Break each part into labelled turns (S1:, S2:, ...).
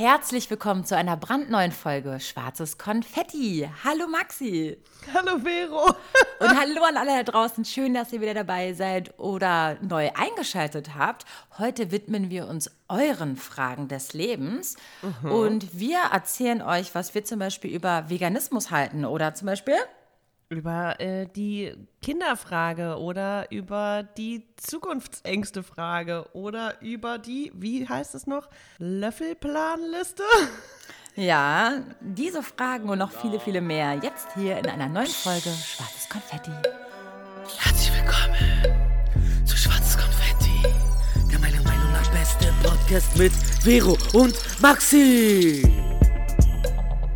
S1: Herzlich willkommen zu einer brandneuen Folge Schwarzes Konfetti. Hallo Maxi.
S2: Hallo Vero.
S1: Und hallo an alle da draußen. Schön, dass ihr wieder dabei seid oder neu eingeschaltet habt. Heute widmen wir uns euren Fragen des Lebens. Mhm. Und wir erzählen euch, was wir zum Beispiel über Veganismus halten oder zum Beispiel
S2: über äh, die Kinderfrage oder über die Zukunftsängste Frage oder über die, wie heißt es noch, Löffelplanliste?
S1: Ja, diese Fragen und noch viele, viele mehr jetzt hier in einer neuen Folge Schwarzes Konfetti.
S3: Herzlich willkommen zu Schwarzes Konfetti, der meiner Meinung nach beste Podcast mit Vero und Maxi.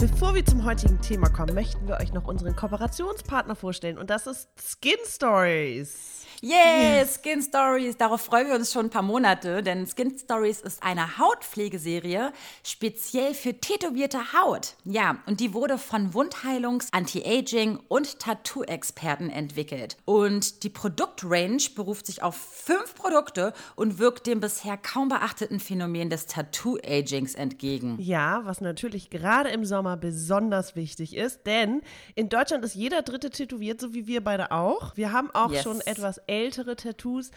S2: Bevor wir zum heutigen Thema kommen, möchten wir euch noch unseren Kooperationspartner vorstellen und das ist Skin Stories.
S1: Yay, Skin Stories. Darauf freuen wir uns schon ein paar Monate, denn Skin Stories ist eine Hautpflegeserie speziell für tätowierte Haut. Ja, und die wurde von Wundheilungs-, Anti-Aging- und Tattoo-Experten entwickelt. Und die Produktrange beruft sich auf fünf Produkte und wirkt dem bisher kaum beachteten Phänomen des Tattoo-Agings entgegen.
S2: Ja, was natürlich gerade im Sommer besonders wichtig ist, denn in Deutschland ist jeder Dritte tätowiert, so wie wir beide auch. Wir haben auch yes. schon etwas ältere Tattoos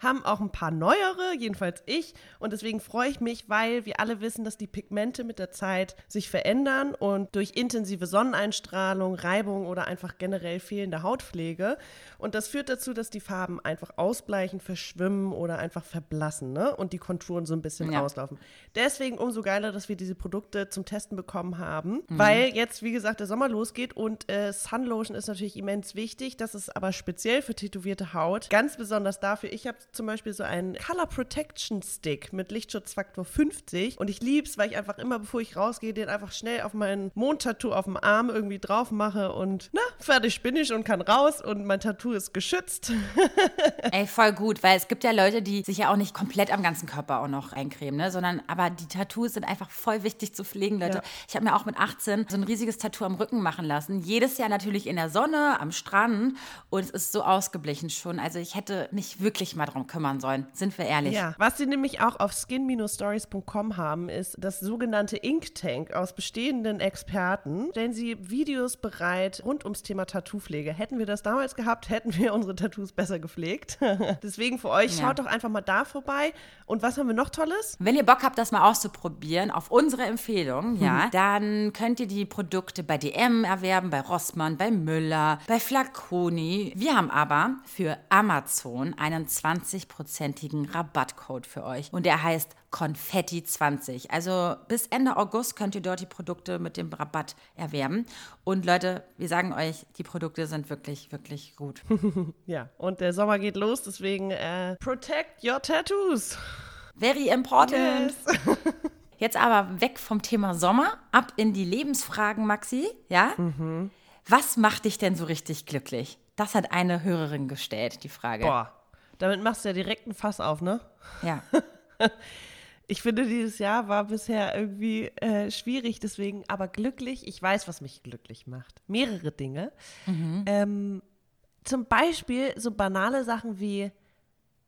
S2: haben auch ein paar neuere, jedenfalls ich. Und deswegen freue ich mich, weil wir alle wissen, dass die Pigmente mit der Zeit sich verändern und durch intensive Sonneneinstrahlung, Reibung oder einfach generell fehlende Hautpflege. Und das führt dazu, dass die Farben einfach ausbleichen, verschwimmen oder einfach verblassen ne? und die Konturen so ein bisschen ja. auslaufen. Deswegen umso geiler, dass wir diese Produkte zum Testen bekommen haben, mhm. weil jetzt, wie gesagt, der Sommer losgeht und äh, Sunlotion ist natürlich immens wichtig. Das ist aber speziell für tätowierte Haut. Ganz besonders dafür. Ich habe zum Beispiel so einen Color Protection Stick mit Lichtschutzfaktor 50 und ich liebe es, weil ich einfach immer, bevor ich rausgehe, den einfach schnell auf mein Mondtattoo auf dem Arm irgendwie drauf mache und na, fertig bin ich und kann raus und mein Tattoo ist geschützt.
S1: Ey, voll gut, weil es gibt ja Leute, die sich ja auch nicht komplett am ganzen Körper auch noch eincremen, ne, sondern aber die Tattoos sind einfach voll wichtig zu pflegen, Leute. Ja. Ich habe mir auch mit 18 so ein riesiges Tattoo am Rücken machen lassen. Jedes Jahr natürlich in der Sonne, am Strand und es ist so ausgeblichen schon. Also ich hätte mich wirklich mal darum kümmern sollen, sind wir ehrlich.
S2: Ja, was sie nämlich auch auf skin-stories.com haben, ist das sogenannte Ink Tank aus bestehenden Experten. Stellen sie Videos bereit rund ums Thema Tattoo-Pflege. Hätten wir das damals gehabt, hätten wir unsere Tattoos besser gepflegt. Deswegen für euch, ja. schaut doch einfach mal da vorbei. Und was haben wir noch Tolles?
S1: Wenn ihr Bock habt, das mal auszuprobieren, auf unsere Empfehlung, ja, hm. dann könnt ihr die Produkte bei DM erwerben, bei Rossmann, bei Müller, bei Flaconi. Wir haben aber für Amazon einen 20 20-prozentigen Rabattcode für euch. Und der heißt Konfetti20. Also bis Ende August könnt ihr dort die Produkte mit dem Rabatt erwerben. Und Leute, wir sagen euch, die Produkte sind wirklich, wirklich gut.
S2: ja, und der Sommer geht los, deswegen äh, protect your tattoos.
S1: Very important. Yes. Jetzt aber weg vom Thema Sommer, ab in die Lebensfragen, Maxi. Ja? Mhm. Was macht dich denn so richtig glücklich? Das hat eine Hörerin gestellt, die Frage.
S2: Boah, damit machst du ja direkt ein Fass auf, ne?
S1: Ja.
S2: ich finde, dieses Jahr war bisher irgendwie äh, schwierig, deswegen aber glücklich. Ich weiß, was mich glücklich macht. Mehrere Dinge. Mhm. Ähm, zum Beispiel so banale Sachen wie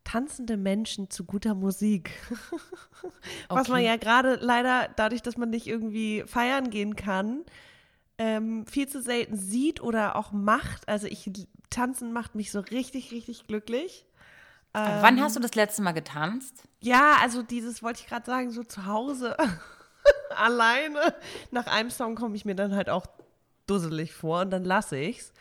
S2: tanzende Menschen zu guter Musik. was okay. man ja gerade leider dadurch, dass man nicht irgendwie feiern gehen kann, ähm, viel zu selten sieht oder auch macht. Also ich tanzen macht mich so richtig, richtig glücklich.
S1: Ähm, wann hast du das letzte Mal getanzt?
S2: Ja, also dieses wollte ich gerade sagen, so zu Hause alleine. Nach einem Song komme ich mir dann halt auch dusselig vor und dann lasse ich's.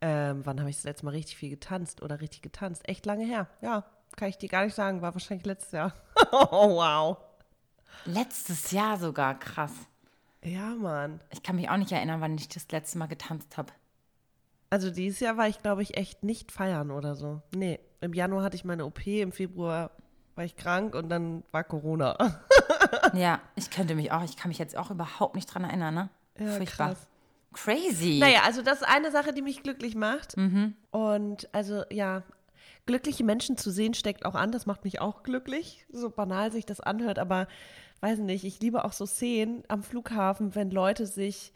S2: Ähm, wann habe ich das letzte Mal richtig viel getanzt oder richtig getanzt? Echt lange her. Ja, kann ich dir gar nicht sagen. War wahrscheinlich letztes Jahr. oh, wow.
S1: Letztes Jahr sogar, krass.
S2: Ja, Mann.
S1: Ich kann mich auch nicht erinnern, wann ich das letzte Mal getanzt habe.
S2: Also dieses Jahr war ich, glaube ich, echt nicht feiern oder so. Nee, im Januar hatte ich meine OP, im Februar war ich krank und dann war Corona.
S1: ja, ich könnte mich auch, ich kann mich jetzt auch überhaupt nicht dran erinnern, ne?
S2: Ja, Furchtbar. Krass.
S1: Crazy.
S2: Naja, also das ist eine Sache, die mich glücklich macht. Mhm. Und also ja, glückliche Menschen zu sehen steckt auch an. Das macht mich auch glücklich. So banal sich das anhört, aber weiß nicht, ich liebe auch so Szenen am Flughafen, wenn Leute sich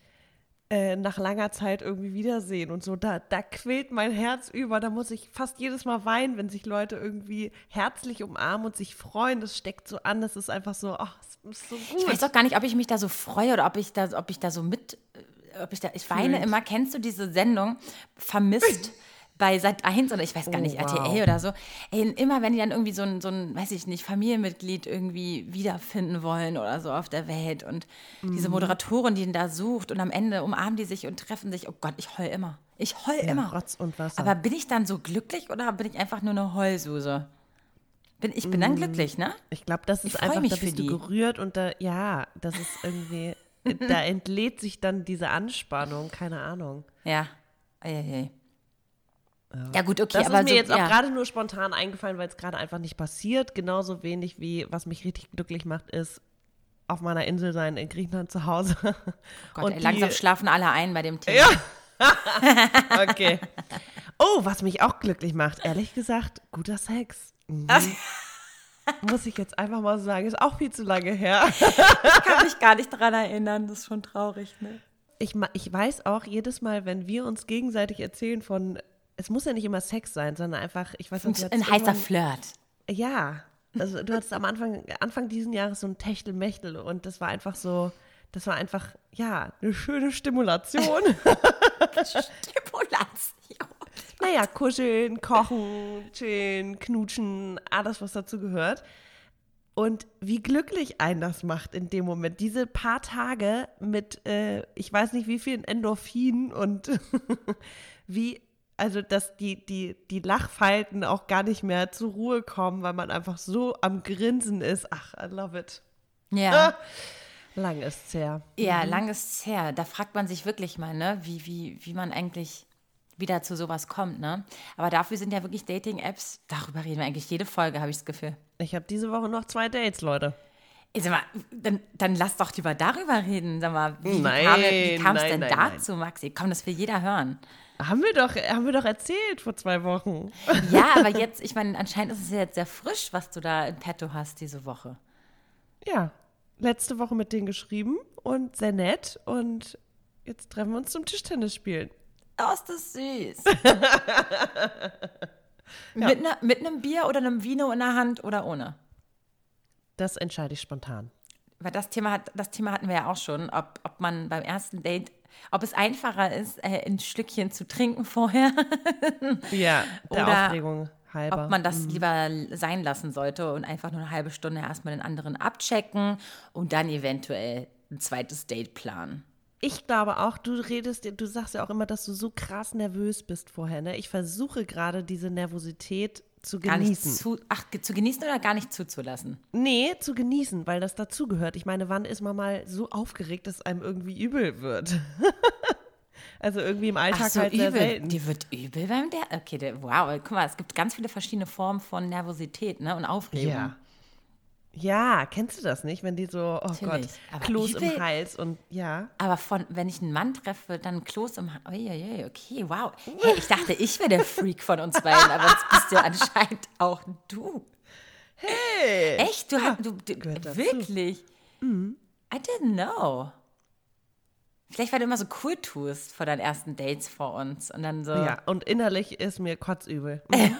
S2: äh, nach langer Zeit irgendwie wiedersehen und so. Da, da quillt mein Herz über. Da muss ich fast jedes Mal weinen, wenn sich Leute irgendwie herzlich umarmen und sich freuen. Das steckt so an. Das ist einfach so, ach, das ist so gut.
S1: Ich weiß doch gar nicht, ob ich mich da so freue oder ob ich da, ob ich da so mit, äh, ob ich da, ich weine immer. Kennst du diese Sendung Vermisst? bei Sat 1 oder ich weiß gar nicht,
S2: Oh, wow.
S1: RTL oder so. Ey, immer wenn die dann irgendwie so ein, so ein, weiß ich nicht, Familienmitglied irgendwie wiederfinden wollen oder so auf der Welt und
S2: Mhm.
S1: diese Moderatorin, die ihn da sucht und am Ende umarmen die sich und treffen sich. Oh Gott, ich heul immer. Ich heul
S2: Ja,
S1: immer.
S2: Rotz und Wasser.
S1: Aber bin ich dann so glücklich oder bin ich einfach nur eine Heulsuse? Bin, ich bin dann glücklich, ne?
S2: Ich glaube, das ist einfach,
S1: mich
S2: da bist du
S1: die.
S2: gerührt und da, ja, das ist irgendwie, da entlädt sich dann diese Anspannung, keine Ahnung.
S1: Ja. Eieiei. Ja, gut, okay,
S2: Das
S1: aber
S2: ist mir
S1: so,
S2: jetzt auch
S1: ja.
S2: gerade nur spontan eingefallen, weil es gerade einfach nicht passiert. Genauso wenig wie, was mich richtig glücklich macht, ist auf meiner Insel sein in Griechenland zu Hause.
S1: Gott,
S2: und
S1: ey,
S2: die-
S1: langsam schlafen alle ein bei dem Thema.
S2: Ja. okay. Oh, was mich auch glücklich macht, ehrlich gesagt, guter Sex. Mhm. Muss ich jetzt einfach mal sagen, ist auch viel zu lange her.
S1: Ich kann mich gar nicht dran erinnern, das ist schon traurig, ne?
S2: Ich, ich weiß auch jedes Mal, wenn wir uns gegenseitig erzählen von, es muss ja nicht immer Sex sein, sondern einfach, ich weiß nicht,
S1: Ein heißer Flirt.
S2: Ja, also du hattest am Anfang, Anfang diesen Jahres so ein Techtelmechtel und das war einfach so, das war einfach, ja, eine schöne Stimulation.
S1: Stimulation.
S2: naja, kuscheln, kochen, chillen, knutschen, alles, was dazu gehört. Und wie glücklich einen das macht in dem Moment. Diese paar Tage mit, äh, ich weiß nicht wie vielen Endorphinen und wie, also dass die, die, die Lachfalten auch gar nicht mehr zur Ruhe kommen, weil man einfach so am Grinsen ist. Ach, I love it.
S1: Ja.
S2: Lang ist's her.
S1: Ja, lang ist es her. Da fragt man sich wirklich mal, ne, wie, wie, wie man eigentlich wieder zu sowas kommt, ne? Aber dafür sind ja wirklich Dating-Apps, darüber reden wir eigentlich jede Folge, habe ich das Gefühl.
S2: Ich habe diese Woche noch zwei Dates, Leute.
S1: Sag mal, dann, dann lass doch lieber darüber reden. Sag mal, wie,
S2: Nein,
S1: kam, wie kam es
S2: nein,
S1: denn
S2: nein.
S1: dazu, Maxi? Komm, das will jeder hören.
S2: Haben wir doch, haben wir doch erzählt vor zwei Wochen.
S1: Ja, aber jetzt, ich meine, anscheinend ist es ja jetzt sehr frisch, was du da in petto hast diese Woche.
S2: Ja, letzte Woche mit denen geschrieben und sehr nett. Und jetzt treffen wir uns zum Tischtennis spielen.
S1: Oh, ist das süß. mit, ne, mit einem Bier oder einem Vino in der Hand oder ohne?
S2: Das entscheide ich spontan.
S1: Weil das Thema, hat, das Thema hatten wir ja auch schon, ob, ob man beim ersten Date, ob es einfacher ist, äh, ein Stückchen zu trinken vorher,
S2: Ja, der
S1: Oder
S2: Aufregung halber.
S1: ob man das lieber sein lassen sollte und einfach nur eine halbe Stunde erstmal den anderen abchecken und dann eventuell ein zweites Date planen.
S2: ich glaube auch, du redest, du sagst ja auch immer, dass du so krass nervös bist vorher. Ne? Ich versuche gerade diese Nervosität zu
S1: Gar nicht
S2: genießen.
S1: zu, ach, zu genießen oder gar nicht zuzulassen?
S2: Nee, zu genießen, weil das dazugehört. Ich meine, wann ist man mal so aufgeregt, dass einem irgendwie übel wird? also irgendwie im Alltag
S1: Ach so,
S2: halt sehr
S1: übel.
S2: selten.
S1: Dir wird übel beim der. Okay, der, wow, guck mal, es gibt ganz viele verschiedene Formen von Nervosität ne, und Aufregung.
S2: Ja. Ja, kennst du das nicht, wenn die so, oh
S1: Natürlich,
S2: Gott, Kloß im
S1: übel-
S2: Hals und ja.
S1: Aber von, wenn ich einen Mann treffe, dann Kloß im Ha- Uiuiui, okay, wow. Hey, ich dachte, ich wäre der Freak von uns beiden, aber jetzt bist ja anscheinend auch du.
S2: Hey!
S1: Echt? Du, hast, du, du
S2: dazu.
S1: wirklich? I didn't know. Vielleicht, weil du immer so cool tust vor deinen ersten Dates vor uns und dann so.
S2: Ja, und innerlich ist mir kotzübel. Mhm.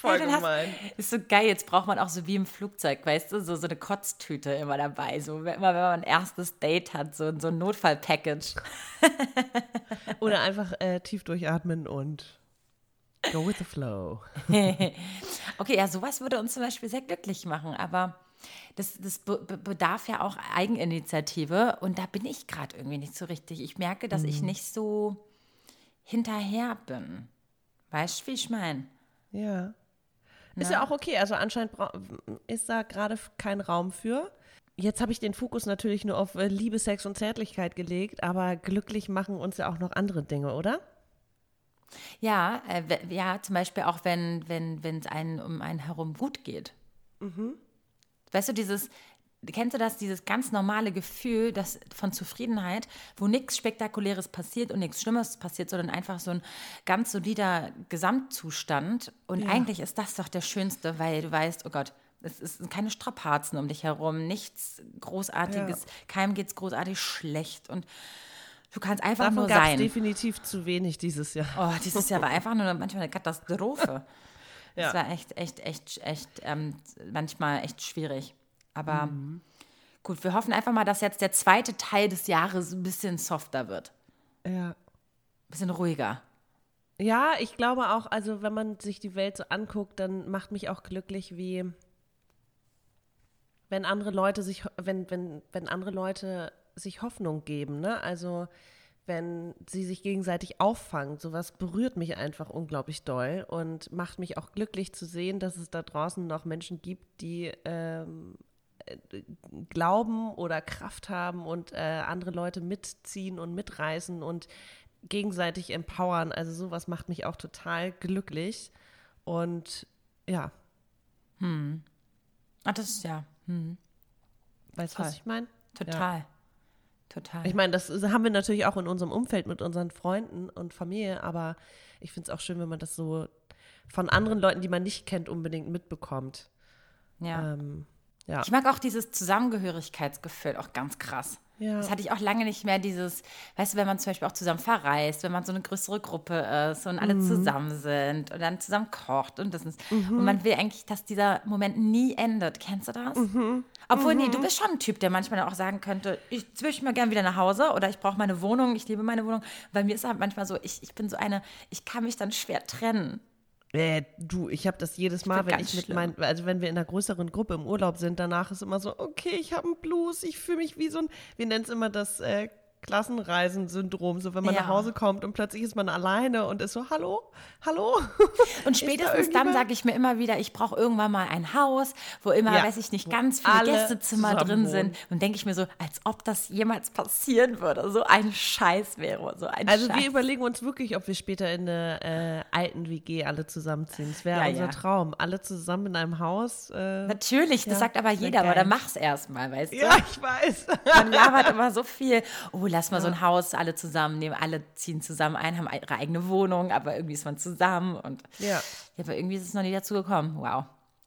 S2: Voll
S1: Ja, dann hast-
S2: gemein.
S1: Ist so geil, jetzt braucht man auch so wie im Flugzeug, weißt du, so, so eine Kotztüte immer dabei. So, immer wenn man ein erstes Date hat, so, so ein Notfallpackage.
S2: Oder einfach äh, tief durchatmen und go with the flow.
S1: Okay, ja, sowas würde uns zum Beispiel sehr glücklich machen, aber das, das be be- bedarf ja auch Eigeninitiative und da bin ich gerade irgendwie nicht so richtig. Ich merke, dass ich nicht so hinterher bin. Weißt du, wie ich meine?
S2: Ja. Ist ja auch okay. Also anscheinend ist da gerade kein Raum für. Jetzt habe ich den Fokus natürlich nur auf äh, Liebe, Sex und Zärtlichkeit gelegt, aber glücklich machen uns ja auch noch andere Dinge, oder?
S1: Ja, äh, ja, zum Beispiel auch, wenn wenn wenn es einen um einen herum gut geht. Weißt du, dieses, kennst du das, dieses ganz normale Gefühl das, von Zufriedenheit, wo nichts Spektakuläres passiert und nichts Schlimmes passiert, sondern einfach so ein ganz solider Gesamtzustand. Und eigentlich ist das doch der Schönste, weil du weißt, oh Gott, Es sind keine Strapazen um dich herum, nichts Großartiges, ja. keinem geht es großartig schlecht und du kannst einfach
S2: Davon
S1: nur sein.
S2: definitiv zu wenig dieses Jahr.
S1: Oh, dieses Jahr war einfach nur manchmal eine Katastrophe. ja. War echt, echt, echt, echt, ähm, manchmal echt schwierig. Aber mhm. gut, wir hoffen einfach mal, dass jetzt der zweite Teil des Jahres ein bisschen softer wird.
S2: Ja.
S1: Ein bisschen ruhiger.
S2: Ja, ich glaube auch, also wenn man sich die Welt so anguckt, dann macht mich auch glücklich, wie wenn andere Leute sich, wenn, wenn, wenn andere Leute sich Hoffnung geben, ne? Also wenn sie sich gegenseitig auffangen, sowas berührt mich einfach unglaublich doll und macht mich auch glücklich zu sehen, dass es da draußen noch Menschen gibt, die ähm, äh, glauben oder Kraft haben und äh, andere Leute mitziehen und mitreißen und gegenseitig empowern. Also sowas macht mich auch total glücklich. Und ja.
S1: Hm. Ach, das ist ja. Hm.
S2: Weißt du, was ich meine?
S1: Total. Ja. Total.
S2: Ich meine, das haben wir natürlich auch in unserem Umfeld mit unseren Freunden und Familie, aber ich finde es auch schön, wenn man das so von anderen Leuten, die man nicht kennt, unbedingt mitbekommt.
S1: Ja. Ähm, ja. Ich mag auch dieses Zusammengehörigkeitsgefühl auch ganz krass. Ja. Das hatte ich auch lange nicht mehr, dieses, weißt du, wenn man zum Beispiel auch zusammen verreist, wenn man so eine größere Gruppe ist und alle mhm. zusammen sind und dann zusammen kocht und das ist, mhm. und man will eigentlich, dass dieser Moment nie endet. Kennst du das? Mhm. Obwohl, nee, du mhm. bist schon ein Typ, der manchmal auch sagen könnte, ich möchte mal gerne wieder nach Hause oder ich brauche meine Wohnung, ich liebe meine Wohnung. Bei mir ist es halt manchmal so, ich, ich bin so eine, ich kann mich dann schwer trennen.
S2: Äh, du, ich habe das jedes Mal, wenn ich mit meinen, also wenn wir in einer größeren Gruppe im Urlaub sind, danach ist immer so, okay, ich habe einen Blues, ich fühle mich wie so ein, wir nennen es immer das äh, Klassenreisensyndrom, so wenn man ja. nach Hause kommt und plötzlich ist man alleine und ist so, hallo, hallo.
S1: Und spätestens da dann sage ich mir immer wieder, ich brauche irgendwann mal ein Haus, wo immer, ja. weiß ich nicht, ganz viele Gästezimmer drin sind. Und denke ich mir so, als ob das jemals passieren würde. So ein Scheiß wäre, so ein
S2: Also
S1: Scheiß.
S2: wir überlegen uns wirklich, ob wir später in eine äh, alten WG alle zusammenziehen. Das wäre ja, unser Traum. Alle zusammen in einem Haus. Äh,
S1: Natürlich, das sagt aber jeder, aber dann mach's erstmal, weißt du?
S2: Ja, ich weiß.
S1: Man labert immer so viel. Oh, lass mal ja. so ein Haus, alle zusammen nehmen, alle ziehen zusammen ein, haben ihre eigene Wohnung, aber irgendwie ist man zusammen und
S2: ja,
S1: ja aber irgendwie ist es noch nie dazu gekommen. Wow.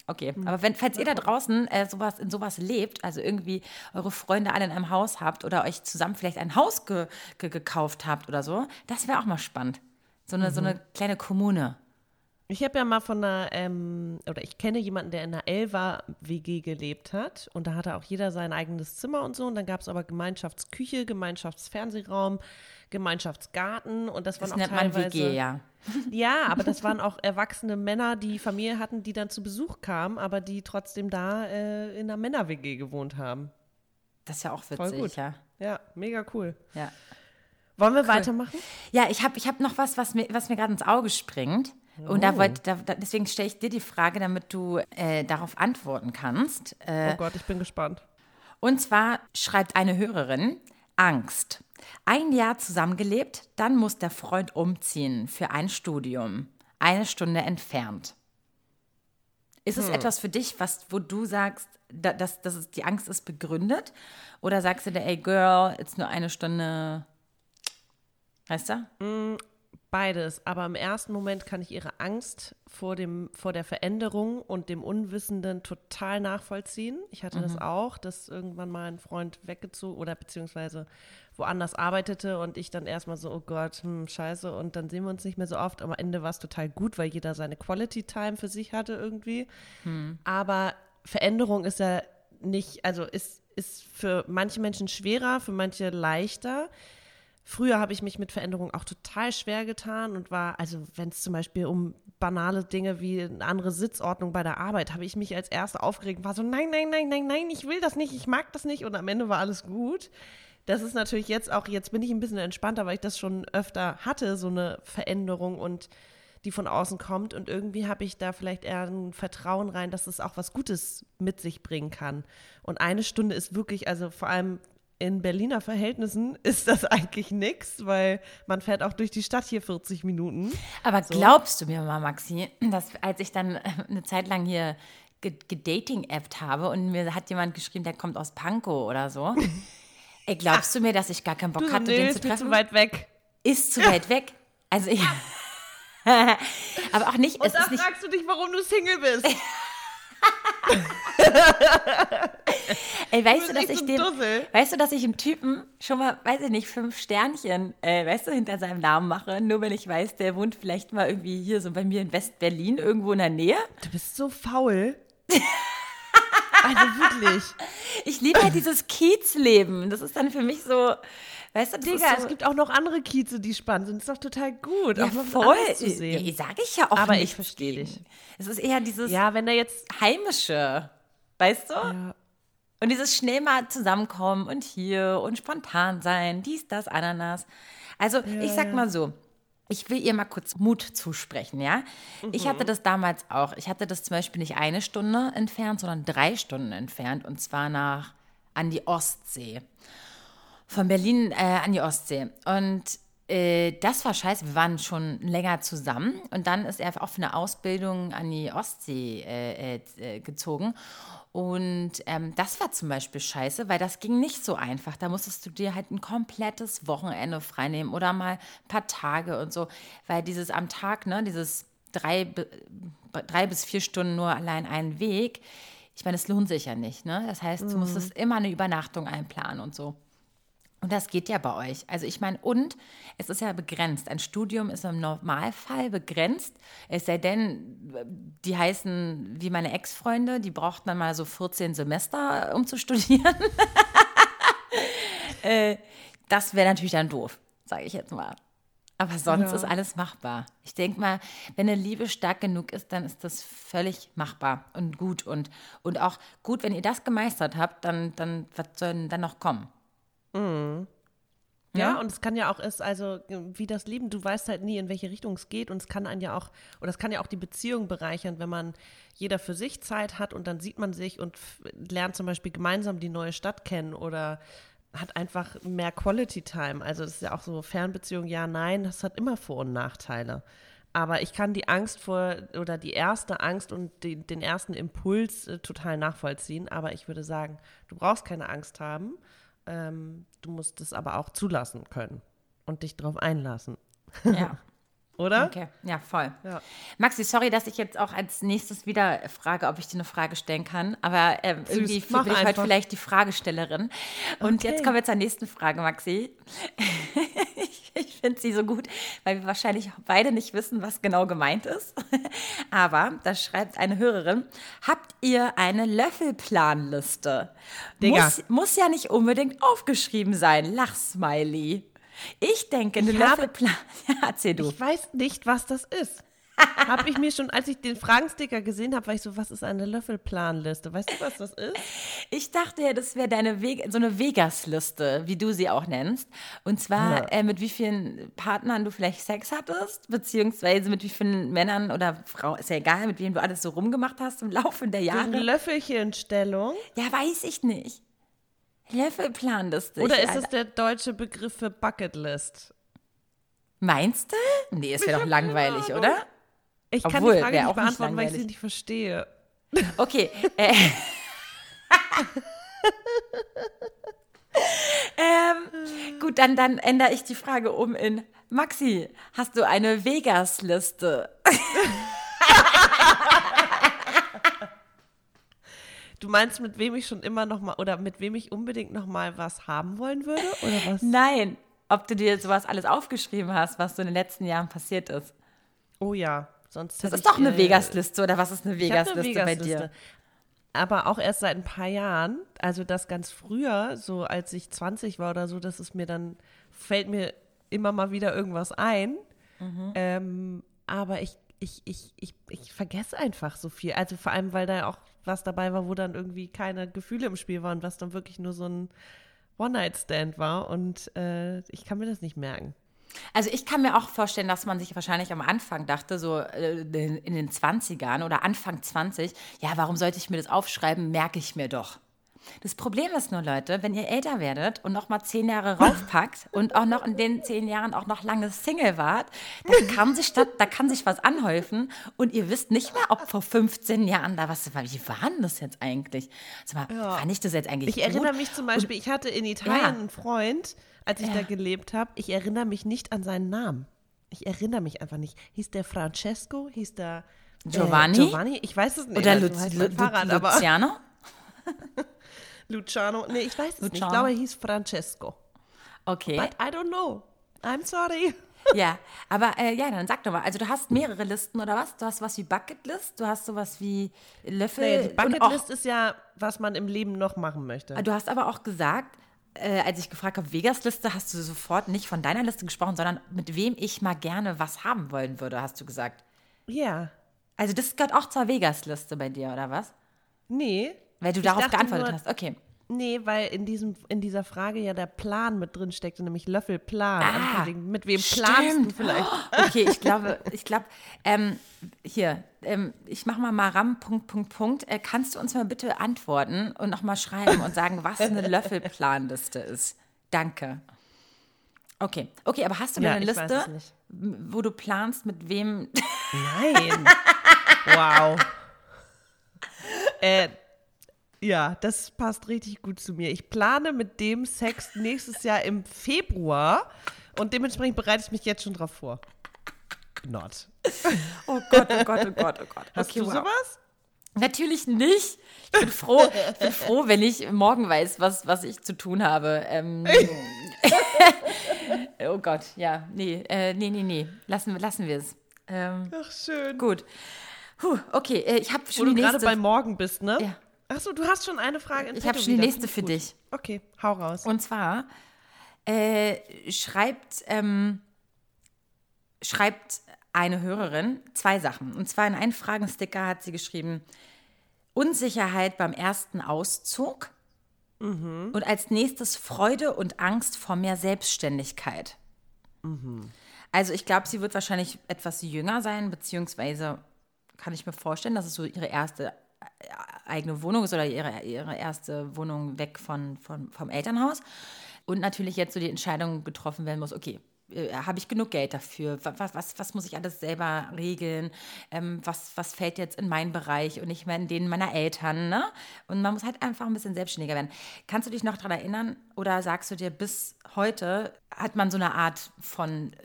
S1: Okay, mhm. aber wenn, falls ihr da draußen äh, sowas, in sowas lebt, also irgendwie eure Freunde alle in einem Haus habt oder euch zusammen vielleicht ein Haus ge ge gekauft habt oder so, das wäre auch mal spannend. So eine, mhm. so eine kleine Kommune.
S2: Ich habe ja mal von einer, ähm, oder ich kenne jemanden, der in einer Elva-WG gelebt hat. Und da hatte auch jeder sein eigenes Zimmer und so. Und dann gab es aber Gemeinschaftsküche, Gemeinschaftsfernsehraum, Gemeinschaftsgarten. Und das, das waren auch teilweise,
S1: WG, ja.
S2: Ja, aber das waren auch erwachsene Männer, die Familie hatten, die dann zu Besuch kamen, aber die trotzdem da äh, in einer Männer-WG gewohnt haben.
S1: Das ist ja auch witzig, Voll gut. ja.
S2: Ja, mega cool.
S1: Ja.
S2: Wollen wir cool. weitermachen?
S1: Ja, ich habe ich hab noch was, was mir, was mir gerade ins Auge springt. Und da wollte, da, deswegen stelle ich dir die Frage, damit du äh, darauf antworten kannst.
S2: Äh, oh Gott, ich bin gespannt.
S1: Und zwar schreibt eine Hörerin, Angst. Ein Jahr zusammengelebt, dann muss der Freund umziehen für ein Studium. Eine Stunde entfernt. Ist es hm. etwas für dich, was, wo du sagst, da, dass, dass es, die Angst ist begründet? Oder sagst du dir, ey Girl, jetzt nur eine Stunde, weißt du?
S2: Beides, aber im ersten Moment kann ich ihre Angst vor, dem, vor der Veränderung und dem Unwissenden total nachvollziehen. Ich hatte mhm. das auch, dass irgendwann mal ein Freund weggezogen oder beziehungsweise woanders arbeitete und ich dann erstmal so, oh Gott, hm, scheiße, und dann sehen wir uns nicht mehr so oft. Am Ende war es total gut, weil jeder seine Quality Time für sich hatte irgendwie. Mhm. Aber Veränderung ist ja nicht, also ist, ist für manche Menschen schwerer, für manche leichter. Früher habe ich mich mit Veränderungen auch total schwer getan und war, also wenn es zum Beispiel um banale Dinge wie eine andere Sitzordnung bei der Arbeit, habe ich mich als Erste aufgeregt und war so, nein, nein, nein, nein, nein, ich will das nicht, ich mag das nicht und am Ende war alles gut. Das ist natürlich jetzt auch, jetzt bin ich ein bisschen entspannter, weil ich das schon öfter hatte, so eine Veränderung und die von außen kommt und irgendwie habe ich da vielleicht eher ein Vertrauen rein, dass es auch was Gutes mit sich bringen kann. Und eine Stunde ist wirklich, also vor allem in Berliner Verhältnissen ist das eigentlich nichts, weil man fährt auch durch die Stadt hier 40 Minuten.
S1: Aber so. glaubst du mir mal, Maxi, dass als ich dann äh, eine Zeit lang hier gedating-appt habe und mir hat jemand geschrieben, der kommt aus Pankow oder so. Ey, glaubst du mir, dass ich gar keinen Bock
S2: du,
S1: hatte,
S2: nee,
S1: den
S2: zu
S1: treffen? Ist
S2: zu weit weg.
S1: Ist zu ja. weit weg. Also ich. aber auch nicht.
S2: Und da fragst du dich, warum du Single bist.
S1: Ey, weißt
S2: Du
S1: dass ich
S2: Dussel.
S1: weißt du, dass ich dem Typen schon mal, weiß ich nicht, fünf Sternchen, äh, weißt du, hinter seinem Namen mache, nur wenn ich weiß, der wohnt vielleicht mal irgendwie hier so bei mir in West-Berlin irgendwo in der Nähe.
S2: Du bist so faul. also wirklich.
S1: Ich liebe halt dieses Kiezleben. Das ist dann für mich so, weißt du, das
S2: Digga,
S1: so,
S2: es gibt auch noch andere Kieze, die spannend sind. Ist doch total gut.
S1: ja,
S2: auch mal
S1: voll.
S2: zu sehen.
S1: Ja, sag ich ja auch
S2: Aber ich verstehe dich.
S1: Es ist eher dieses
S2: Ja, wenn er jetzt.
S1: Heimische, weißt du?
S2: Ja.
S1: Und dieses schnell mal zusammenkommen und hier und spontan sein, dies, das, Ananas. Also ich sag mal so, ich will ihr mal kurz Mut zusprechen, ja? Ich hatte das damals auch. Ich hatte das zum Beispiel nicht eine Stunde entfernt, sondern drei Stunden entfernt und zwar nach an die Ostsee. Von Berlin äh, an die Ostsee. Und äh, das war scheiße. Wir waren schon länger zusammen. Und dann ist er auch für eine Ausbildung an die Ostsee äh, äh, gezogen. Und ähm, das war zum Beispiel scheiße, weil das ging nicht so einfach. Da musstest du dir halt ein komplettes Wochenende freinehmen oder mal ein paar Tage und so. Weil dieses am Tag, ne, dieses drei, drei bis vier Stunden nur allein einen Weg, ich meine, es lohnt sich ja nicht. Ne? Das heißt, du musstest immer eine Übernachtung einplanen und so. Und das geht ja bei euch. Also ich meine, und es ist ja begrenzt. Ein Studium ist im Normalfall begrenzt. Es sei denn, die heißen wie meine Ex-Freunde, die braucht man mal so 14 Semester, um zu studieren. äh, das wäre natürlich dann doof, sage ich jetzt mal. Aber sonst
S2: Ja.
S1: ist alles machbar. Ich denke mal, wenn eine Liebe stark genug ist, dann ist das völlig machbar und gut. Und, und auch gut, wenn ihr das gemeistert habt, dann, dann was soll denn dann noch kommen?
S2: Ja, und es kann ja auch, ist also wie das Leben, du weißt halt nie, in welche Richtung es geht und es kann einen ja auch, oder es kann ja auch die Beziehung bereichern, wenn man jeder für sich Zeit hat und dann sieht man sich und lernt zum Beispiel gemeinsam die neue Stadt kennen oder hat einfach mehr Quality Time. Also das ist ja auch so Fernbeziehung, ja, nein, das hat immer Vor- und Nachteile. Aber ich kann die Angst vor oder die erste Angst und die, den ersten Impuls äh, total nachvollziehen. Aber ich würde sagen, du brauchst keine Angst haben. Ähm, du musst es aber auch zulassen können und dich darauf einlassen,
S1: Ja.
S2: oder?
S1: Okay, ja, voll.
S2: Ja.
S1: Maxi, sorry, dass ich jetzt auch als nächstes wieder frage, ob ich dir eine Frage stellen kann. Aber ähm, irgendwie
S2: mach
S1: bin ich heute
S2: einfach.
S1: vielleicht die Fragestellerin. Und
S2: Okay.
S1: jetzt kommen wir zur nächsten Frage, Maxi. ich finde sie so gut, weil wir wahrscheinlich beide nicht wissen, was genau gemeint ist. Aber da schreibt eine Hörerin: Habt ihr eine Löffelplanliste?
S2: Digga.
S1: Muss, muss ja nicht unbedingt aufgeschrieben sein. Lachsmiley. Ich denke, eine
S2: Ich habe-
S1: Löffelplan. Ja, erzähl du.
S2: Ich weiß nicht, was das ist. Habe ich mir schon, als ich den Fragensticker gesehen habe, war ich so, was ist eine Löffelplanliste? Weißt du, was das ist?
S1: Ich dachte ja, das wäre deine Ve so eine Vegas-Liste, wie du sie auch nennst. Und zwar
S2: Ja.
S1: äh, mit wie vielen Partnern du vielleicht Sex hattest, beziehungsweise mit wie vielen Männern oder Frauen, ist ja egal, mit wem du alles so rumgemacht hast im Laufe der
S2: So eine
S1: Jahre.
S2: Löffelchenstellung.
S1: Ja, weiß ich nicht. Löffelplanliste.
S2: Oder ist es der deutsche Begriff für Bucketlist?
S1: Meinst du? Nee, es wäre doch langweilig, oder?
S2: Ich kann
S1: Obwohl,
S2: die Frage nicht
S1: auch nicht
S2: beantworten, weil ich sie nicht verstehe.
S1: Okay. Äh, ähm, gut, dann, dann ändere ich die Frage um in Maxi, hast du eine Vegas-Liste?
S2: Du meinst, mit wem ich schon immer noch mal oder mit wem ich unbedingt noch mal was haben wollen würde oder was?
S1: Nein. Ob du dir sowas alles aufgeschrieben hast, was so in den letzten Jahren passiert ist.
S2: Oh ja, sonst
S1: Das ist doch eine
S2: äh,
S1: Vegas-Liste, oder was ist eine Vegas-Liste bei
S2: Vegas-Liste.
S1: dir?
S2: Aber auch erst seit ein paar Jahren, also das ganz früher, so als ich 20 war oder so, dass es mir dann, fällt mir immer mal wieder irgendwas ein.
S1: Mhm.
S2: Ähm, aber ich, ich, ich, ich, ich vergesse einfach so viel. Also vor allem, weil da auch was dabei war, wo dann irgendwie keine Gefühle im Spiel waren, was dann wirklich nur so ein One-Night-Stand war. Und äh, ich kann mir das nicht merken.
S1: Also ich kann mir auch vorstellen, dass man sich wahrscheinlich am Anfang dachte, so äh, in in den 20ern oder Anfang 20, ja, warum sollte ich mir das aufschreiben, merke ich mir doch. Das Problem ist nur, Leute, wenn ihr älter werdet und noch mal zehn Jahre raufpackt und auch noch in den zehn Jahren auch noch lange Single wart, dann kann sich, da, da kann sich was anhäufen und ihr wisst nicht mehr, ob vor 15 Jahren da was war. Wie war denn das jetzt eigentlich? Sag mal, fand ich das jetzt eigentlich
S2: Ich
S1: gut?
S2: erinnere mich zum Beispiel, ich hatte in Italien
S1: Ja.
S2: einen Freund, als ich da gelebt habe. Ich erinnere mich nicht an seinen Namen. Ich erinnere mich einfach nicht. Hieß der Francesco? Hieß der
S1: Giovanni?
S2: Äh, Giovanni? Ich weiß es nicht.
S1: Oder
S2: Also
S1: Lu
S2: heißt
S1: Lu
S2: Fahrrad,
S1: Lu
S2: aber
S1: Luciano?
S2: Luciano. Nee, ich weiß es nicht. Ich
S1: Luciano.
S2: glaube, er hieß Francesco.
S1: Okay.
S2: But I don't know. I'm sorry.
S1: Ja, aber äh, ja, dann sag doch mal. Also du hast mehrere Listen oder was? Du hast was wie Bucketlist, du hast sowas wie Löffel.
S2: Nee, die Bucketlist ist ja, was man im Leben noch machen möchte.
S1: Du hast aber auch gesagt, äh, als ich gefragt habe, Vegas-Liste, hast du sofort nicht von deiner Liste gesprochen, sondern mit wem ich mal gerne was haben wollen würde, hast du gesagt.
S2: Ja.
S1: Also das gehört auch zur Vegas-Liste bei dir, oder was?
S2: Nee.
S1: Weil du
S2: Ich
S1: darauf geantwortet
S2: nur-
S1: hast. Okay.
S2: Nee, weil in, diesem, in dieser Frage ja der Plan mit drin steckte, nämlich Löffelplan.
S1: Ah,
S2: Also mit wem planst du
S1: Stimmt.
S2: vielleicht?
S1: Okay, ich glaube, ich glaube, ähm, hier, ähm, ich mache mal Maram, Punkt, Punkt, Punkt. Äh, kannst du uns mal bitte antworten und nochmal schreiben und sagen, was eine Löffelplanliste ist? Danke. Okay, okay, aber hast du
S2: Ja,
S1: eine Liste, wo du planst, mit wem
S2: Nein. wow. äh, ja, das passt richtig gut zu mir. Ich plane mit dem Sex nächstes Jahr im Februar und dementsprechend bereite ich mich jetzt schon drauf vor. Not.
S1: Oh Gott, oh Gott, oh Gott, oh Gott.
S2: Hast du sowas?
S1: Natürlich nicht. Ich bin froh, ich bin froh, wenn ich morgen weiß, was, was ich zu tun habe. Ähm, oh Gott, ja, nee, äh, nee, nee, nee. Lassen, lassen wir es. Ähm,
S2: Ach, schön.
S1: gut. Puh, okay, äh, ich habe
S2: Wo
S1: schon
S2: du
S1: die
S2: gerade
S1: nächste.
S2: bei morgen bist, ne?
S1: Ja.
S2: Achso, du hast schon eine Frage in
S1: Ich habe schon die
S2: wieder.
S1: nächste für
S2: gut.
S1: dich.
S2: Okay, hau raus.
S1: Und zwar äh, schreibt, ähm, schreibt eine Hörerin zwei Sachen. Und zwar in einen Fragensticker hat sie geschrieben, Unsicherheit beim ersten Auszug und als nächstes Freude und Angst vor mehr Selbstständigkeit. Also ich glaube, sie wird wahrscheinlich etwas jünger sein, beziehungsweise kann ich mir vorstellen, dass es so ihre erste eigene Wohnung ist oder ihre, ihre erste Wohnung weg von, von, vom Elternhaus. Und natürlich jetzt so die Entscheidung getroffen werden muss, okay, äh, habe ich genug Geld dafür? Wa- Was, was, was muss ich alles selber regeln? Ähm, was, was fällt jetzt in meinen Bereich und nicht mehr in den meiner Eltern? Ne? Und man muss halt einfach ein bisschen selbstständiger werden. Kannst du dich noch daran erinnern oder sagst du dir, bis heute hat man so eine Art von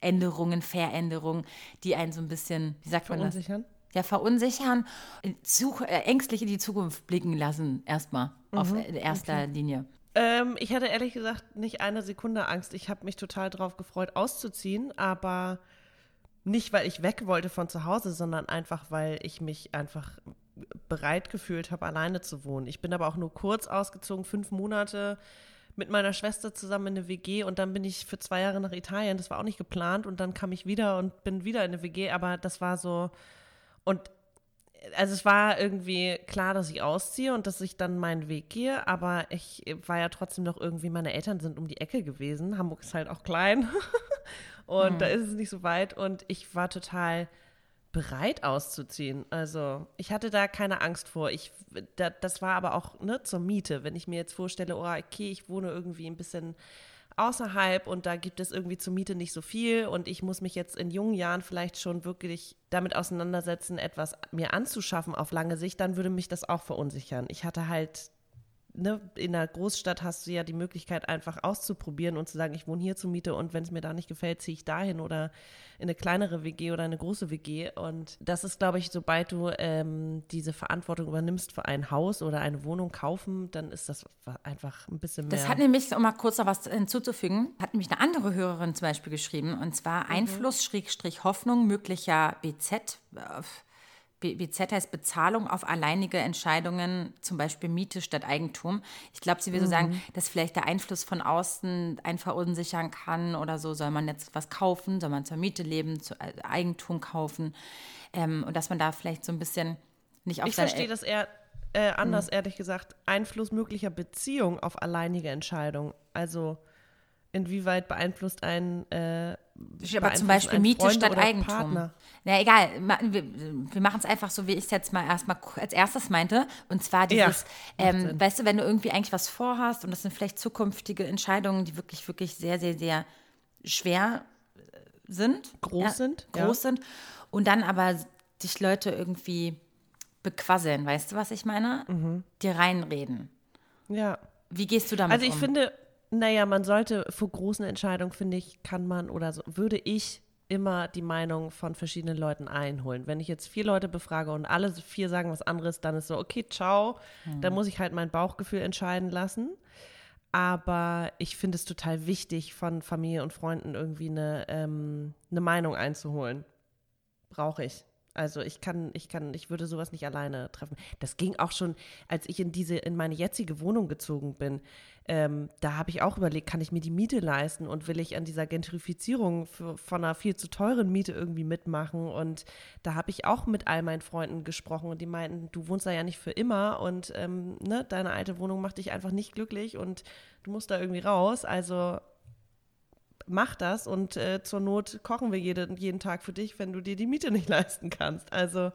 S1: Änderungen, Veränderungen, die einen so ein bisschen, wie sagt man das?
S2: Verunsichern?
S1: Ja, verunsichern, zu, äh, ängstlich in die Zukunft blicken lassen, erstmal, auf in erster Linie.
S2: Ähm, ich hatte ehrlich gesagt nicht eine Sekunde Angst. Ich habe mich total drauf gefreut, auszuziehen, aber nicht, weil ich weg wollte von zu Hause, sondern einfach, weil ich mich einfach bereit gefühlt habe, alleine zu wohnen. Ich bin aber auch nur kurz ausgezogen, fünf Monate mit meiner Schwester zusammen in eine WG und dann bin ich für zwei Jahre nach Italien. Das war auch nicht geplant und dann kam ich wieder und bin wieder in eine WG, aber das war so und also es war irgendwie klar, dass ich ausziehe und dass ich dann meinen Weg gehe, aber ich war ja trotzdem noch irgendwie, meine Eltern sind um die Ecke gewesen. Hamburg ist halt auch klein und da ist es nicht so weit und ich war total bereit auszuziehen. Also ich hatte da keine Angst vor. Ich, da, das war aber auch ne, zur Miete. Wenn ich mir jetzt vorstelle, oh, okay, ich wohne irgendwie ein bisschen außerhalb und da gibt es irgendwie zur Miete nicht so viel und ich muss mich jetzt in jungen Jahren vielleicht schon wirklich damit auseinandersetzen, etwas mir anzuschaffen auf lange Sicht, dann würde mich das auch verunsichern. Ich hatte halt, ne, in einer Großstadt hast du ja die Möglichkeit einfach auszuprobieren und zu sagen, ich wohne hier zur Miete und wenn es mir da nicht gefällt, ziehe ich dahin oder in eine kleinere WG oder eine große WG und das ist, glaube ich, sobald du ähm, diese Verantwortung übernimmst für ein Haus oder eine Wohnung kaufen, dann ist das einfach ein bisschen mehr.
S1: Das hat nämlich, um mal kurz noch was hinzuzufügen, hat nämlich eine andere Hörerin zum Beispiel geschrieben, und zwar Einfluss, Schrägstrich, Hoffnung möglicher BZ. äh, BZ heißt Bezahlung auf alleinige Entscheidungen, zum Beispiel Miete statt Eigentum. Ich glaube, sie will so sagen, dass vielleicht der Einfluss von außen einen verunsichern kann oder so. Soll man jetzt was kaufen? Soll man zur Miete leben, zu äh, Eigentum kaufen? Ähm, und dass man da vielleicht so ein bisschen nicht auf
S2: Ich verstehe das eher äh, anders, ehrlich gesagt. Einfluss möglicher Beziehung auf alleinige Entscheidung. Also inwieweit beeinflusst ein äh,
S1: Aber zum Beispiel Miete
S2: Freunde
S1: statt Eigentum.
S2: Partner?
S1: Na egal, wir, wir machen es einfach so, wie ich es jetzt mal erstmal als erstes meinte. Und zwar
S2: Ja,
S1: dieses, ähm, weißt du, wenn du irgendwie eigentlich was vorhast und das sind vielleicht zukünftige Entscheidungen, die wirklich, wirklich sehr, sehr, sehr schwer äh, sind.
S2: Groß sind, ja.
S1: Groß sind. Und dann aber dich Leute irgendwie bequasseln, weißt du, was ich meine?
S2: Mhm.
S1: Dir reinreden.
S2: Ja.
S1: Wie gehst du damit
S2: Also ich
S1: um?
S2: finde, naja, man sollte vor großen Entscheidungen, finde ich, kann man oder so, würde ich immer die Meinung von verschiedenen Leuten einholen. Wenn ich jetzt vier Leute befrage und alle vier sagen was anderes, dann ist so, okay, ciao, mhm. dann muss ich halt mein Bauchgefühl entscheiden lassen. Aber ich finde es total wichtig, von Familie und Freunden irgendwie eine, ähm, eine Meinung einzuholen. Brauche ich. Also ich kann, ich kann, ich würde sowas nicht alleine treffen. Das ging auch schon, als ich in diese, in meine jetzige Wohnung gezogen bin. Ähm, da habe ich auch überlegt, kann ich mir die Miete leisten und will ich an dieser Gentrifizierung für, von einer viel zu teuren Miete irgendwie mitmachen? Und da habe ich auch mit all meinen Freunden gesprochen und die meinten, du wohnst da ja nicht für immer und ähm, ne, deine alte Wohnung macht dich einfach nicht glücklich und du musst da irgendwie raus. Also mach das und äh, zur Not kochen wir jede, jeden Tag für dich, wenn du dir die Miete nicht leisten kannst. Also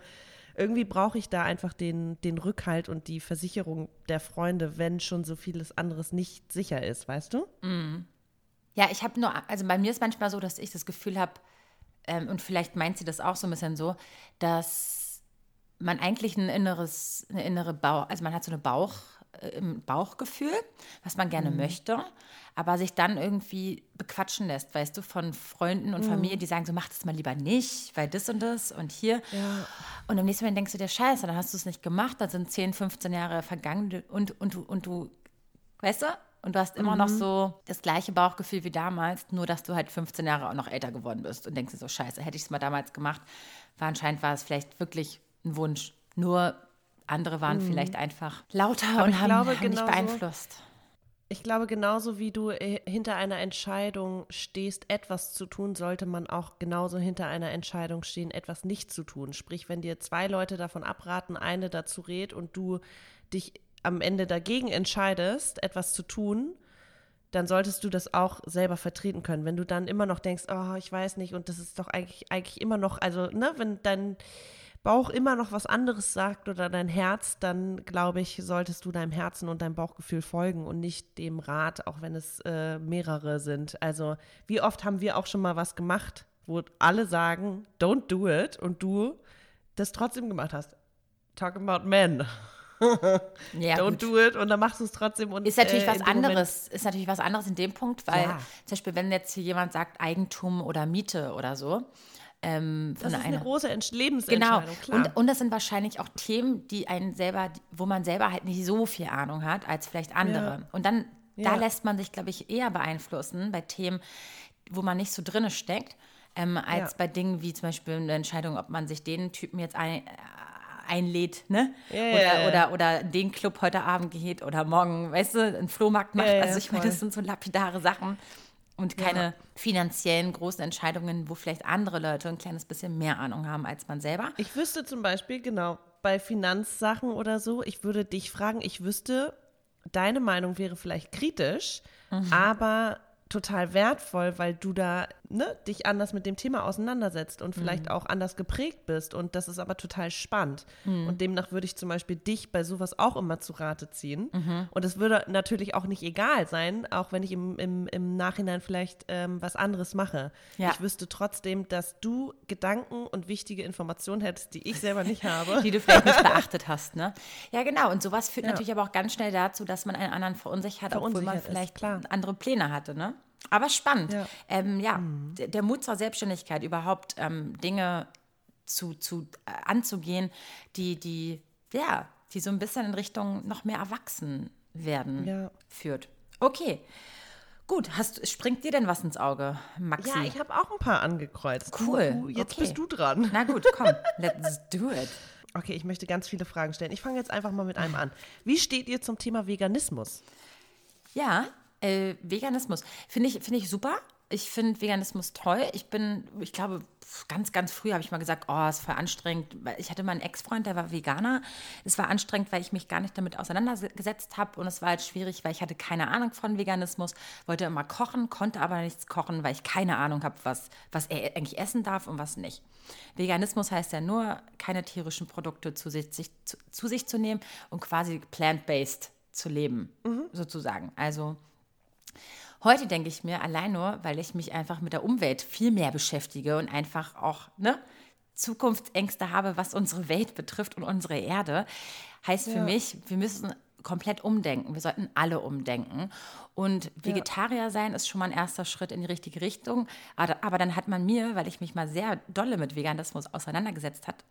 S2: irgendwie brauche ich da einfach den, den Rückhalt und die Versicherung der Freunde, wenn schon so vieles anderes nicht sicher ist, weißt du?
S1: Mm. Ja, ich habe nur, also bei mir ist manchmal so, dass ich das Gefühl habe, ähm, und vielleicht meint sie das auch so ein bisschen so, dass man eigentlich ein inneres, eine innere Bauch, also man hat so eine Bauch, äh, Bauchgefühl, was man gerne mhm. möchte, aber sich dann irgendwie bequatschen lässt, weißt du, von Freunden und mhm. Familie, die sagen, so mach das mal lieber nicht, weil das und das und hier. Ja. Und im nächsten Moment denkst du dir, scheiße, dann hast du es nicht gemacht, dann sind 10, 15 Jahre vergangen und, und, du, und du, weißt du, und du hast immer mhm. noch so das gleiche Bauchgefühl wie damals, nur dass du halt 15 Jahre auch noch älter geworden bist und denkst dir so, scheiße, hätte ich es mal damals gemacht, war anscheinend war es vielleicht wirklich ein Wunsch. Nur andere waren mhm. vielleicht einfach lauter Aber und haben, glaube, haben nicht beeinflusst.
S2: Ich glaube, genauso wie du äh, hinter einer Entscheidung stehst, etwas zu tun, sollte man auch genauso hinter einer Entscheidung stehen, etwas nicht zu tun. Sprich, wenn dir zwei Leute davon abraten, eine dazu rät und du dich am Ende dagegen entscheidest, etwas zu tun, dann solltest du das auch selber vertreten können. Wenn du dann immer noch denkst, oh, ich weiß nicht, und das ist doch eigentlich, eigentlich immer noch, also, ne, wenn dein Bauch immer noch was anderes sagt oder dein Herz, dann glaube ich, solltest du deinem Herzen und deinem Bauchgefühl folgen und nicht dem Rat, auch wenn es äh, mehrere sind. Also wie oft haben wir auch schon mal was gemacht, wo alle sagen, don't do it und du das trotzdem gemacht hast. Talk about men. ja, Don't gut. do it und dann machst du es trotzdem. Und,
S1: ist natürlich äh, was anderes. Ist natürlich was anderes in dem Punkt, weil ja. zum Beispiel, wenn jetzt hier jemand sagt Eigentum oder Miete oder so,
S2: ähm, das ist eine, eine große Lebensentscheidung,
S1: genau. klar. Und, und das sind wahrscheinlich auch Themen, die einen selber, wo man selber halt nicht so viel Ahnung hat als vielleicht andere. Ja. Und dann, ja. da lässt man sich, glaube ich, eher beeinflussen bei Themen, wo man nicht so drinne steckt, ähm, als ja. bei Dingen wie zum Beispiel eine Entscheidung, ob man sich den Typen jetzt ein, äh, einlädt, ne? Ja, oder, ja, oder, oder den Club heute Abend geht oder morgen, weißt du, einen Flohmarkt macht. also ich meine, das sind so lapidare Sachen und keine ja. finanziellen großen Entscheidungen, wo vielleicht andere Leute ein kleines bisschen mehr Ahnung haben als man selber.
S2: Ich wüsste zum Beispiel, genau, bei Finanzsachen oder so, ich würde dich fragen, ich wüsste, deine Meinung wäre vielleicht kritisch, mhm. aber total wertvoll, weil du da ne, dich anders mit dem Thema auseinandersetzt und vielleicht mhm. auch anders geprägt bist. Und das ist aber total spannend. Mhm. Und demnach würde ich zum Beispiel dich bei sowas auch immer zu Rate ziehen. Mhm. Und es würde natürlich auch nicht egal sein, auch wenn ich im, im, im Nachhinein vielleicht ähm, was anderes mache. Ja. Ich wüsste trotzdem, dass du Gedanken und wichtige Informationen hättest, die ich selber nicht habe.
S1: die du vielleicht nicht beachtet hast, ne? Ja, genau. Und sowas führt ja. natürlich aber auch ganz schnell dazu, dass man einen anderen verunsichert, verunsichert obwohl man vielleicht ist, andere Pläne hatte, ne? Aber spannend. Ja, ähm, ja mhm. der Mut zur Selbstständigkeit, überhaupt ähm, Dinge zu, zu, äh, anzugehen, die, die, ja, die so ein bisschen in Richtung noch mehr erwachsen werden ja. führt. Okay. Gut, hast, springt dir denn was ins Auge, Maxi?
S2: Ja, ich habe auch ein paar angekreuzt.
S1: Cool.
S2: Du, jetzt okay. bist du dran.
S1: Na gut, komm, let's do it.
S2: Okay, ich möchte ganz viele Fragen stellen. Ich fange jetzt einfach mal mit einem an. Wie steht ihr zum Thema Veganismus?
S1: Ja, äh, Veganismus finde ich, find ich super. Ich finde Veganismus toll. Ich bin, ich glaube, ganz, ganz früh habe ich mal gesagt, oh, ist voll anstrengend. Ich hatte mal einen Ex-Freund, der war Veganer. Es war anstrengend, weil ich mich gar nicht damit auseinandergesetzt habe und es war halt schwierig, weil ich hatte keine Ahnung von Veganismus, wollte immer kochen, konnte aber nichts kochen, weil ich keine Ahnung habe, was, was er eigentlich essen darf und was nicht. Veganismus heißt ja nur, keine tierischen Produkte zu sich, zu, zu, sich zu nehmen und quasi plant-based zu leben, mhm. sozusagen. Also Heute denke ich mir allein nur, weil ich mich einfach mit der Umwelt viel mehr beschäftige und einfach auch ne, Zukunftsängste habe, was unsere Welt betrifft und unsere Erde, heißt für ja. mich, wir müssen komplett umdenken. Wir sollten alle umdenken. Und Vegetarier sein ist schon mal ein erster Schritt in die richtige Richtung. Aber, aber dann hat man mir, weil ich mich mal sehr dolle mit Veganismus auseinandergesetzt hat,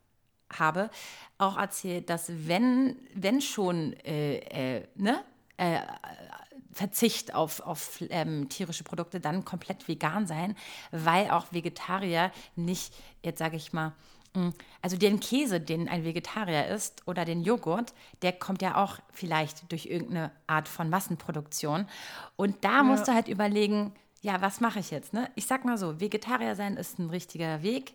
S1: habe, auch erzählt, dass wenn, wenn schon äh, äh, ne, äh, Verzicht auf, auf ähm, tierische Produkte, dann komplett vegan sein, weil auch Vegetarier nicht, jetzt sage ich mal, mm, also den Käse, den ein Vegetarier isst oder den Joghurt, der kommt ja auch vielleicht durch irgendeine Art von Massenproduktion. Und da ja. musst du halt überlegen, ja, was mache ich jetzt? Ne? Ich sag mal so, Vegetarier sein ist ein richtiger Weg,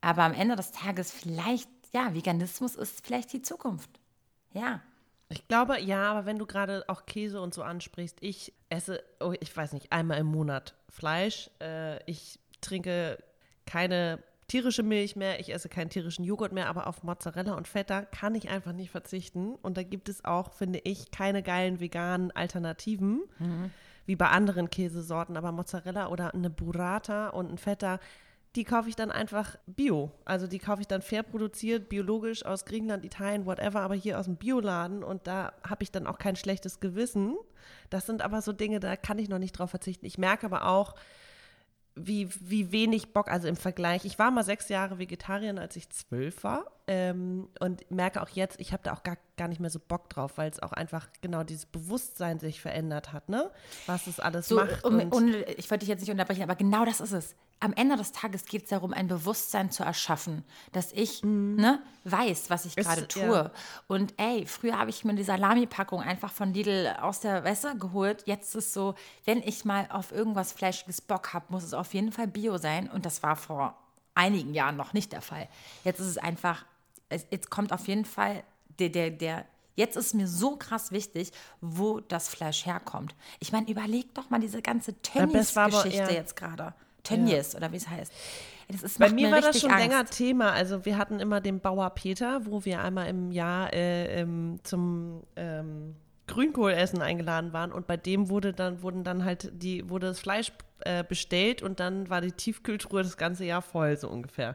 S1: aber am Ende des Tages vielleicht, ja, Veganismus ist vielleicht die Zukunft. Ja.
S2: Ich glaube, ja, aber wenn du gerade auch Käse und so ansprichst, ich esse, oh, ich weiß nicht, einmal im Monat Fleisch. Äh, ich trinke keine tierische Milch mehr, ich esse keinen tierischen Joghurt mehr, aber auf Mozzarella und Feta kann ich einfach nicht verzichten. Und da gibt es auch, finde ich, keine geilen veganen Alternativen, mhm. wie bei anderen Käsesorten. Aber Mozzarella oder eine Burrata und ein Feta die kaufe ich dann einfach bio. Also die kaufe ich dann fair produziert, biologisch aus Griechenland, Italien, whatever, aber hier aus dem Bioladen und da habe ich dann auch kein schlechtes Gewissen. Das sind aber so Dinge, da kann ich noch nicht drauf verzichten. Ich merke aber auch, wie, wie wenig Bock, also im Vergleich. Ich war mal sechs Jahre Vegetarierin, als ich zwölf war ähm, und merke auch jetzt, ich habe da auch gar, gar nicht mehr so Bock drauf, weil es auch einfach genau dieses Bewusstsein sich verändert hat, ne? Was es alles so, macht.
S1: Um, und, ich wollte dich jetzt nicht unterbrechen, aber genau das ist es. Am Ende des Tages geht es darum, ein Bewusstsein zu erschaffen, dass ich mhm. ne, weiß, was ich gerade tue. Ja. Und ey, früher habe ich mir die Salami-Packung einfach von Lidl aus der Wässer geholt. Jetzt ist es so, wenn ich mal auf irgendwas Fleischiges Bock habe, muss es auf jeden Fall Bio sein. Und das war vor einigen Jahren noch nicht der Fall. Jetzt ist es einfach es, jetzt kommt auf jeden Fall der, der, der, jetzt ist mir so krass wichtig, wo das Fleisch herkommt. Ich meine, überleg doch mal diese ganze Tönnies-Geschichte jetzt gerade. Tönnies ja. oder wie es heißt.
S2: Ist, Bei mir, mir war das schon Angst. länger Thema. Also wir hatten immer den Bauer Peter, wo wir einmal im Jahr äh, ähm, zum ähm, Grünkohlessen eingeladen waren und bei dem wurde dann wurden dann halt die wurde das Fleisch äh, bestellt und dann war die Tiefkühltruhe das ganze Jahr voll so ungefähr.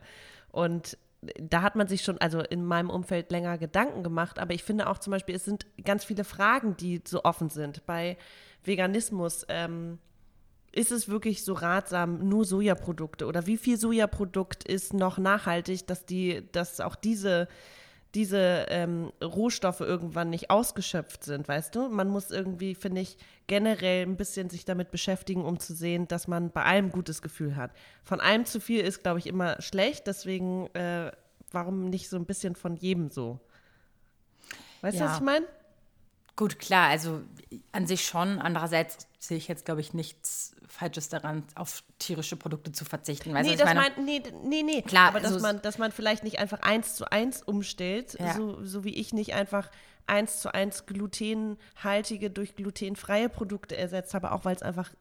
S2: Und da hat man sich schon, also in meinem Umfeld länger Gedanken gemacht, aber ich finde auch zum Beispiel, es sind ganz viele Fragen, die so offen sind. Bei Veganismus, ähm, ist es wirklich so ratsam, nur Sojaprodukte oder wie viel Sojaprodukt ist noch nachhaltig, dass die, dass auch diese diese ähm, Rohstoffe irgendwann nicht ausgeschöpft sind, weißt du? Man muss irgendwie, finde ich, generell ein bisschen sich damit beschäftigen, um zu sehen, dass man bei allem gutes Gefühl hat. Von allem zu viel ist, glaube ich, immer schlecht, deswegen äh, warum nicht so ein bisschen von jedem so? Weißt du, was ich meine?
S1: Gut, klar, also an sich schon. Andererseits sehe ich jetzt, glaube ich, nichts Falsches daran, auf tierische Produkte zu verzichten. Weißt
S2: nee, das mein, nee, nee, nee. Klar, aber dass, man, dass man vielleicht nicht einfach eins zu eins umstellt, ja. so, so wie ich nicht einfach eins zu eins glutenhaltige durch glutenfreie Produkte ersetzt habe, auch weil es einfach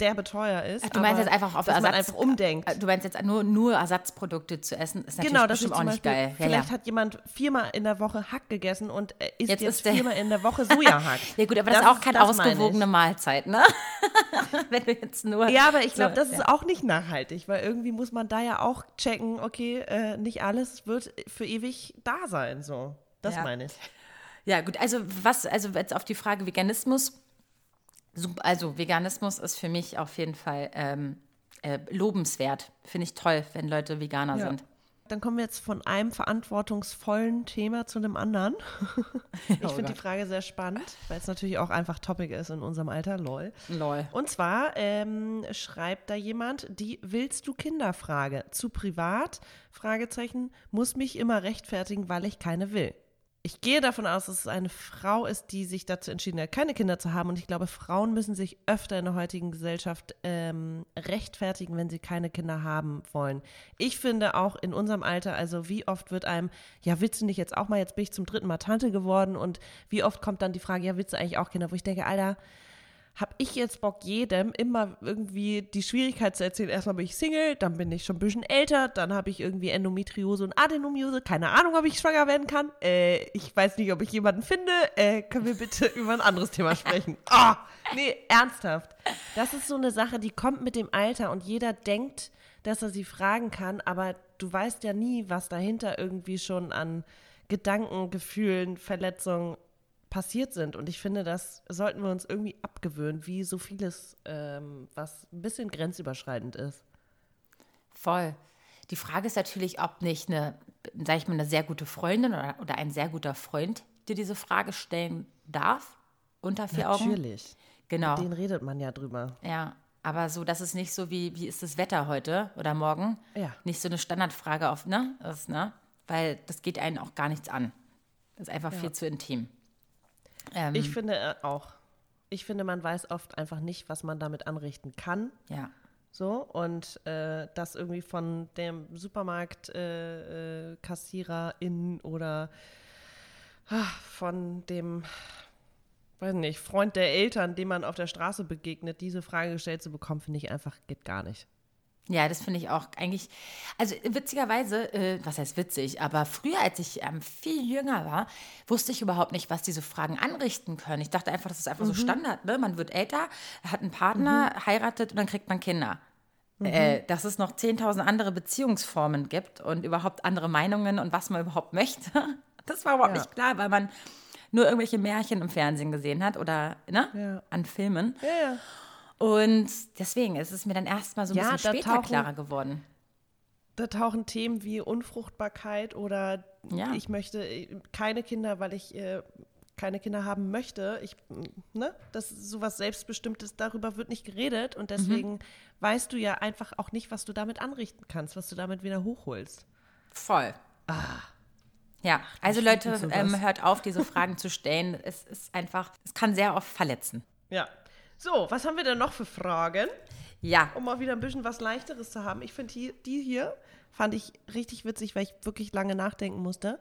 S2: derbe teuer ist. Ach,
S1: du meinst jetzt einfach auf Ersatz,
S2: einfach umdenkt.
S1: Äh, du meinst jetzt nur, nur Ersatzprodukte zu essen, ist natürlich genau, das bestimmt auch nicht Beispiel, geil.
S2: Vielleicht ja. hat jemand viermal in der Woche Hack gegessen und isst jetzt, jetzt viermal in der Woche Sojahack.
S1: ja gut, aber das, das ist auch keine ausgewogene Mahlzeit, ne?
S2: Wenn du jetzt nur Ja, aber ich glaube, so, das ja. ist auch nicht nachhaltig, weil irgendwie muss man da ja auch checken, okay, äh, nicht alles wird für ewig da sein, so. Das ja. meine ich.
S1: Ja, gut, also was, also jetzt auf die Frage Veganismus, also Veganismus ist für mich auf jeden Fall ähm, äh, lobenswert. Finde ich toll, wenn Leute Veganer ja. sind.
S2: Dann kommen wir jetzt von einem verantwortungsvollen Thema zu einem anderen. ich oh finde die Frage sehr spannend, weil es natürlich auch einfach Topic ist in unserem Alter, lol.
S1: Lol.
S2: Und zwar ähm, schreibt da jemand die Willst du Kinder-Frage zu privat, Fragezeichen, muss mich immer rechtfertigen, weil ich keine will ich gehe davon aus, dass es eine Frau ist, die sich dazu entschieden hat, keine Kinder zu haben. Und ich glaube, Frauen müssen sich öfter in der heutigen Gesellschaft ähm, rechtfertigen, wenn sie keine Kinder haben wollen. Ich finde auch in unserem Alter, also wie oft wird einem, ja, willst du nicht jetzt auch mal, jetzt bin ich zum dritten Mal Tante geworden und wie oft kommt dann die Frage, ja, willst du eigentlich auch Kinder? Wo ich denke, Alter, habe ich jetzt Bock, jedem immer irgendwie die Schwierigkeit zu erzählen. Erstmal bin ich Single, dann bin ich schon ein bisschen älter, dann habe ich irgendwie Endometriose und Adenomiose. Keine Ahnung, ob ich schwanger werden kann. Äh, ich weiß nicht, ob ich jemanden finde. Äh, können wir bitte über ein anderes Thema sprechen? Oh, nee, ernsthaft. Das ist so eine Sache, die kommt mit dem Alter und jeder denkt, dass er sie fragen kann, aber du weißt ja nie, was dahinter irgendwie schon an Gedanken, Gefühlen, Verletzungen passiert sind. Und ich finde, das sollten wir uns irgendwie abgewöhnen, wie so vieles, ähm, was ein bisschen grenzüberschreitend ist.
S1: Voll. Die Frage ist natürlich, ob nicht eine, sag ich mal, eine sehr gute Freundin oder, oder ein sehr guter Freund dir diese Frage stellen darf, unter vier Augen.
S2: Natürlich.
S1: Genau.
S2: Mit denen redet man ja drüber.
S1: Ja, aber so, das ist nicht so wie, wie ist das Wetter heute oder morgen?
S2: Ja.
S1: Nicht so eine Standardfrage auf, ne? Das, ne? Weil das geht einen auch gar nichts an. Das ist einfach viel zu intim. Ähm,
S2: Ich finde äh, auch. Ich finde, man weiß oft einfach nicht, was man damit anrichten kann.
S1: ja.
S2: So, und äh, das irgendwie von dem Supermarkt-Kassiererin äh, Kassiererin oder ah, von dem, weiß nicht, Freund der Eltern, dem man auf der Straße begegnet, diese Frage gestellt zu bekommen, finde ich einfach, geht gar nicht.
S1: Ja, das finde ich auch eigentlich. Also witzigerweise, äh, was heißt witzig, aber früher, als ich ähm, viel jünger war, wusste ich überhaupt nicht, was diese Fragen anrichten können. Ich dachte einfach, das ist einfach so Standard. Ne? Man wird älter, hat einen Partner, heiratet und dann kriegt man Kinder. Äh, dass es noch 10.000 andere Beziehungsformen gibt und überhaupt andere Meinungen und was man überhaupt möchte. Das war überhaupt
S2: Ja.
S1: nicht klar, weil man nur irgendwelche Märchen im Fernsehen gesehen hat oder ne?
S2: Ja.
S1: an Filmen.
S2: Ja, ja.
S1: Und deswegen ist es mir dann erst mal so ein
S2: Ja,
S1: bisschen später
S2: tauchen-
S1: klarer geworden.
S2: Da tauchen Themen wie Unfruchtbarkeit oder
S1: Ja.
S2: ich möchte äh, keine Kinder, weil ich äh, keine Kinder haben möchte. Ich, ne, das ist sowas Selbstbestimmtes, darüber wird nicht geredet und deswegen weißt du ja einfach auch nicht, was du damit anrichten kannst, was du damit wieder hochholst.
S1: Voll. Ja, also Leute, ähm, hört auf, diese Fragen zu stellen. Es ist einfach, es kann sehr oft verletzen.
S2: Ja. So, was haben wir denn noch für Fragen,
S1: Ja,
S2: um mal wieder ein bisschen was Leichteres zu haben? Ich finde die, die hier, fand ich richtig witzig, weil ich wirklich lange nachdenken musste.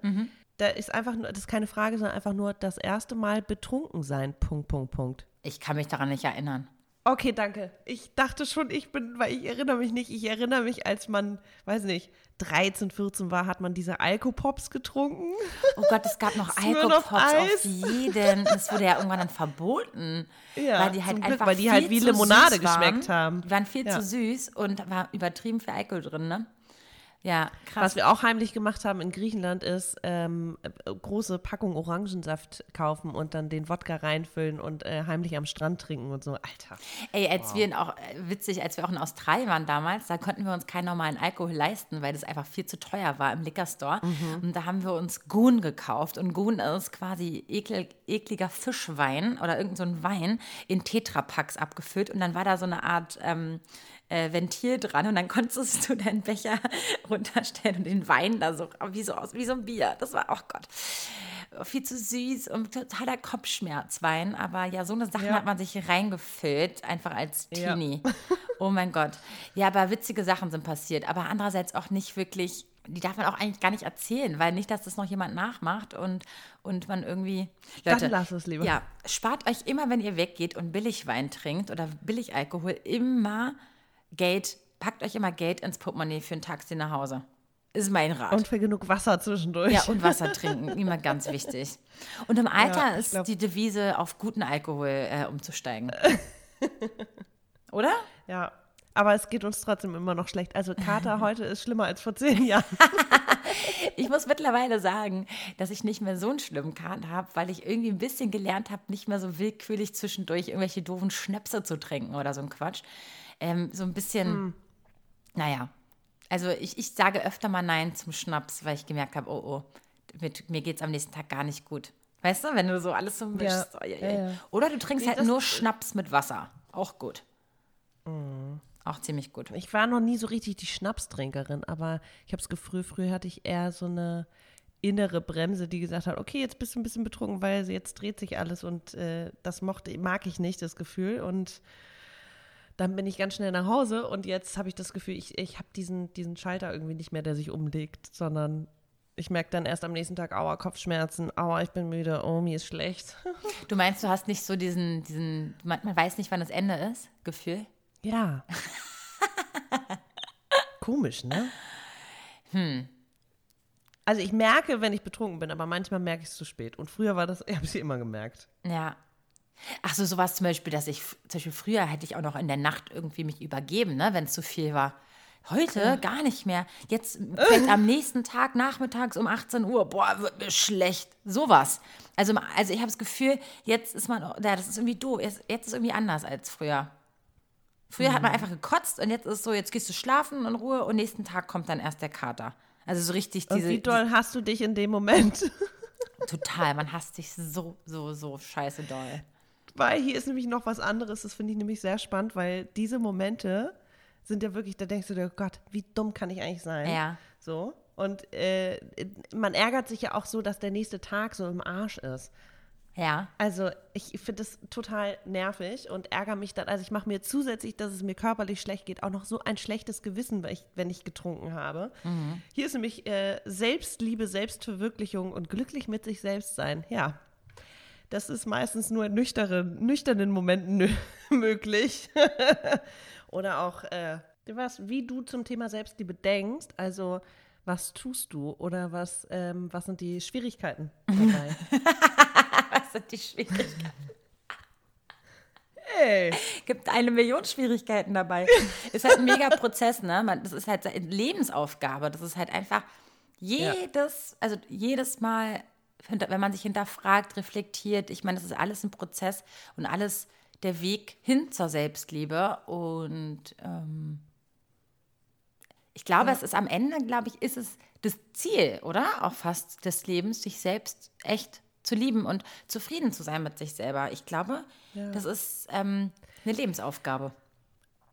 S2: Da ist einfach nur, das ist keine Frage, sondern einfach nur das erste Mal betrunken sein. Punkt, Punkt, Punkt.
S1: ich kann mich daran nicht erinnern.
S2: Okay, danke. Ich dachte schon, ich bin, weil ich erinnere mich nicht. Ich erinnere mich, als man, weiß nicht, 13, 14 war, hat man diese Alkopops getrunken.
S1: Oh Gott, es gab noch Alkopops auf jeden. Das wurde ja irgendwann dann verboten.
S2: Ja,
S1: weil die halt
S2: zum Glück,
S1: einfach
S2: weil die halt wie Limonade geschmeckt haben.
S1: Die waren viel
S2: Ja.
S1: zu süß und war übertrieben viel Alkohol drin, ne? Ja, krass.
S2: Was wir auch heimlich gemacht haben in Griechenland ist, ähm, äh, große Packung Orangensaft kaufen und dann den Wodka reinfüllen und äh, heimlich am Strand trinken und so. Alter.
S1: Ey, als wir in auch, äh, witzig, als wir auch in Australien waren damals, da konnten wir uns keinen normalen Alkohol leisten, weil das einfach viel zu teuer war im Liquor Store. Und da haben wir uns Goon gekauft. Und Goon ist quasi ekel, ekliger Fischwein oder irgend so ein Wein in Tetrapacks abgefüllt. Und dann war da so eine Art ähm, äh, Ventil dran und dann konntest du deinen Becher runterstellen und den Wein da so, wie so aus, wie so ein Bier. Das war, oh Gott viel zu süß und totaler Kopfschmerzwein. Aber ja, so eine Sache
S2: Ja.
S1: hat man sich reingefüllt, einfach als
S2: Ja.
S1: Teenie. Oh mein Gott. Ja, aber witzige Sachen sind passiert. Aber andererseits auch nicht wirklich, die darf man auch eigentlich gar nicht erzählen, weil nicht, dass das noch jemand nachmacht und, und man irgendwie.
S2: Dann
S1: Leute,
S2: lass es lieber.
S1: Ja, spart euch immer, wenn ihr weggeht und Billigwein trinkt oder Billigalkohol, immer Geld, packt euch immer Geld ins Portemonnaie für ein Taxi nach Hause. Ist mein Rat.
S2: Und für genug Wasser zwischendurch.
S1: Ja, und Wasser trinken, immer ganz wichtig. Und im Alter
S2: Ja,
S1: ist
S2: glaub-
S1: die Devise, auf guten Alkohol äh, umzusteigen. Oder?
S2: Ja. Aber es geht uns trotzdem immer noch schlecht. Also Kater heute ist schlimmer als vor zehn Jahren.
S1: Ich muss mittlerweile sagen, dass ich nicht mehr so einen schlimmen Kater habe, weil ich irgendwie ein bisschen gelernt habe, nicht mehr so willkürlich zwischendurch irgendwelche doofen Schnäpse zu trinken oder so ein Quatsch. Ähm, so ein bisschen,
S2: Hm.
S1: naja. Also ich, ich sage öfter mal Nein zum Schnaps, weil ich gemerkt habe, oh oh, mit, mir geht es am nächsten Tag gar nicht gut. Weißt du, wenn du so alles so mischst. oh, je, je.
S2: ja, ja.
S1: Oder du trinkst halt
S2: das-
S1: nur Schnaps mit Wasser. Auch gut.
S2: Mhm.
S1: Auch ziemlich gut.
S2: Ich war noch nie so richtig die Schnapstrinkerin, aber ich habe es Gefühl, früher hatte ich eher so eine innere Bremse, die gesagt hat, okay, jetzt bist du ein bisschen betrunken, weil jetzt dreht sich alles und äh, das mochte, mag ich nicht, das Gefühl. Und dann bin ich ganz schnell nach Hause und jetzt habe ich das Gefühl, ich, ich habe diesen, diesen Schalter irgendwie nicht mehr, der sich umlegt, sondern ich merke dann erst am nächsten Tag, aua, Kopfschmerzen, aua, ich bin müde, oh, mir ist schlecht.
S1: Du meinst, du hast nicht so diesen, diesen, man, man weiß nicht, wann das Ende ist, Gefühl?
S2: Ja. Komisch, ne? Hm. Also ich merke, wenn ich betrunken bin, aber manchmal merke ich es zu spät. Und früher war das, ich habe es immer gemerkt.
S1: Ja. Ach so, sowas zum Beispiel, dass ich, zum Beispiel früher hätte ich auch noch in der Nacht irgendwie mich übergeben, ne, wenn es zu viel war. Heute ja. gar nicht mehr. Jetzt fängt am nächsten Tag nachmittags um 18 Uhr, boah, wird mir schlecht. Sowas. Also, also ich habe das Gefühl, jetzt ist man, ja, das ist irgendwie doof. Jetzt, jetzt ist irgendwie anders als früher. Früher mhm. hat man mhm. einfach gekotzt und jetzt ist es so, jetzt gehst du schlafen in Ruhe und nächsten Tag kommt dann erst der Kater. Also so richtig
S2: diese. Und wie doll hast du dich in dem Moment?
S1: Total, man hasst sich so, so, so scheiße doll.
S2: Weil hier ist nämlich noch was anderes, das finde ich nämlich sehr spannend, weil diese Momente sind ja wirklich, da denkst du dir, oh Gott, wie dumm kann ich eigentlich sein?
S1: Ja.
S2: So. Und äh, man ärgert sich ja auch so, dass der nächste Tag so im Arsch ist.
S1: Ja.
S2: Also ich finde das total nervig und ärgere mich dann. Also ich mache mir zusätzlich, dass es mir körperlich schlecht geht, auch noch so ein schlechtes Gewissen, wenn ich, wenn ich getrunken habe. Mhm. Hier ist nämlich äh, Selbstliebe, Selbstverwirklichung und glücklich mit sich selbst sein. Ja, das ist meistens nur in nüchteren, nüchternen Momenten möglich. Oder auch, äh, was, wie du zum Thema Selbstliebe denkst. Also, was tust du oder was, ähm, was sind die Schwierigkeiten dabei?
S1: was sind die Schwierigkeiten? Hey. Gibt eine Million Schwierigkeiten dabei. ist halt ein mega Prozess, ne? Man, das ist halt eine Lebensaufgabe. Das ist halt einfach jedes, ja. also jedes Mal wenn man sich hinterfragt, reflektiert, ich meine, das ist alles ein Prozess und alles der Weg hin zur Selbstliebe. Und ähm, ich glaube, ja. es ist am Ende, glaube ich, ist es das Ziel, oder? Auch fast des Lebens, sich selbst echt zu lieben und zufrieden zu sein mit sich selber. Ich glaube, ja. das ist ähm, eine Lebensaufgabe.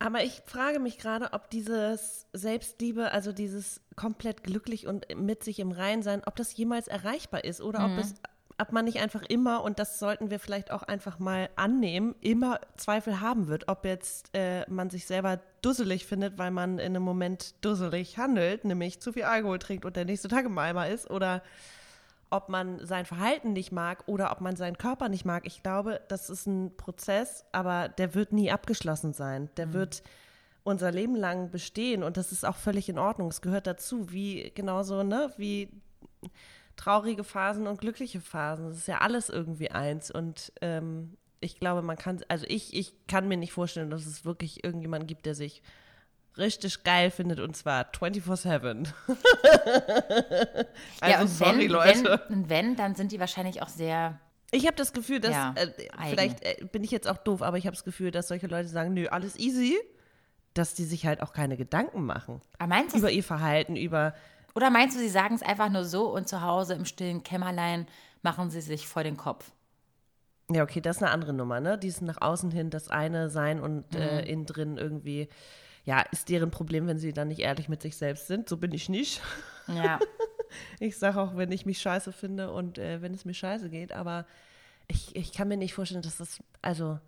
S2: Aber ich frage mich gerade, ob dieses Selbstliebe, also dieses komplett glücklich und mit sich im Rein sein, ob das jemals erreichbar ist oder mhm. ob das ob man nicht einfach immer, und das sollten wir vielleicht auch einfach mal annehmen, immer Zweifel haben wird, ob jetzt äh, man sich selber dusselig findet, weil man in einem Moment dusselig handelt, nämlich zu viel Alkohol trinkt und der nächste Tag im Eimer ist, oder ob man sein Verhalten nicht mag oder ob man seinen Körper nicht mag. Ich glaube, das ist ein Prozess, aber der wird nie abgeschlossen sein. Der mhm. wird unser Leben lang bestehen und das ist auch völlig in Ordnung. Es gehört dazu, wie genauso, ne, wie traurige Phasen und glückliche Phasen. Das ist ja alles irgendwie eins und ähm, ich glaube, man kann, also ich, ich kann mir nicht vorstellen, dass es wirklich irgendjemanden gibt, der sich richtig geil findet und zwar 24-7.
S1: also ja, und sorry, wenn, Leute. Wenn, wenn, dann sind die wahrscheinlich auch sehr.
S2: Ich habe das Gefühl, dass, ja, äh, vielleicht äh, bin ich jetzt auch doof, aber ich habe das Gefühl, dass solche Leute sagen, nö, alles easy, dass die sich halt auch keine Gedanken machen.
S1: meinst
S2: über ihr Verhalten, über.
S1: Oder meinst du, sie sagen es einfach nur so und zu Hause im stillen Kämmerlein machen sie sich vor den Kopf?
S2: Ja, okay, das ist eine andere Nummer, ne? Dieses nach außen hin das eine sein und äh, mhm. äh, innen drin irgendwie ja, ist deren Problem, wenn sie dann nicht ehrlich mit sich selbst sind. So bin ich nicht.
S1: Ja.
S2: ich sage auch, wenn ich mich scheiße finde und äh, wenn es mir scheiße geht, aber ich, ich kann mir nicht vorstellen, dass das, also,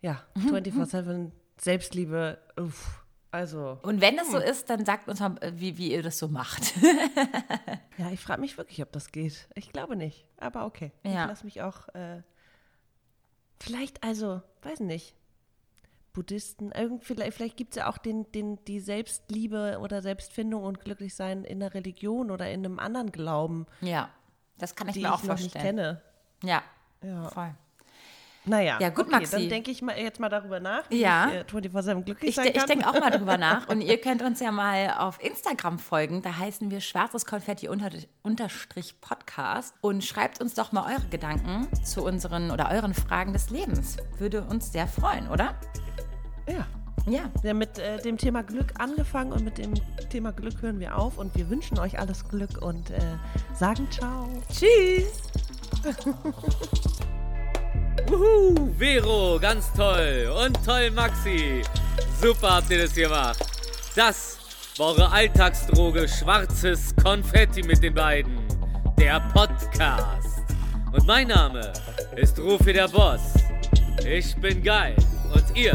S2: ja, 24-7 Selbstliebe, uff, also.
S1: Und wenn es so hm. ist, dann sagt uns mal, wie, wie ihr das so macht.
S2: ja, ich frage mich wirklich, ob das geht. Ich glaube nicht, aber okay.
S1: Ja.
S2: Ich lasse mich auch, äh, vielleicht, also, weiß nicht Buddhisten. Vielleicht, vielleicht gibt es ja auch den, den, die Selbstliebe oder Selbstfindung und Glücklichsein in der Religion oder in einem anderen Glauben.
S1: Ja, das kann ich mir auch ich vorstellen.
S2: Kenne.
S1: Ja, ja, voll.
S2: Naja,
S1: ja, gut, okay, Maxi.
S2: dann denke ich mal jetzt mal darüber nach,
S1: ja.
S2: ich äh, 24-7 glücklich
S1: ich,
S2: sein kann.
S1: Ich denke auch mal darüber nach. Und ihr könnt uns ja mal auf Instagram folgen. Da heißen wir schwarzes Konfetti unterstrich Podcast. Und schreibt uns doch mal eure Gedanken zu unseren oder euren Fragen des Lebens. Würde uns sehr freuen, oder?
S2: Ja.
S1: Ja.
S2: Wir haben mit äh, dem Thema Glück angefangen und mit dem Thema Glück hören wir auf und wir wünschen euch alles Glück und äh, sagen ciao.
S1: Tschüss.
S3: Uhu, Vero, ganz toll. Und toll, Maxi. Super habt ihr das gemacht. Das war eure Alltagsdroge Schwarzes Konfetti mit den beiden. Der Podcast. Und mein Name ist Rufi der Boss. Ich bin geil. Und ihr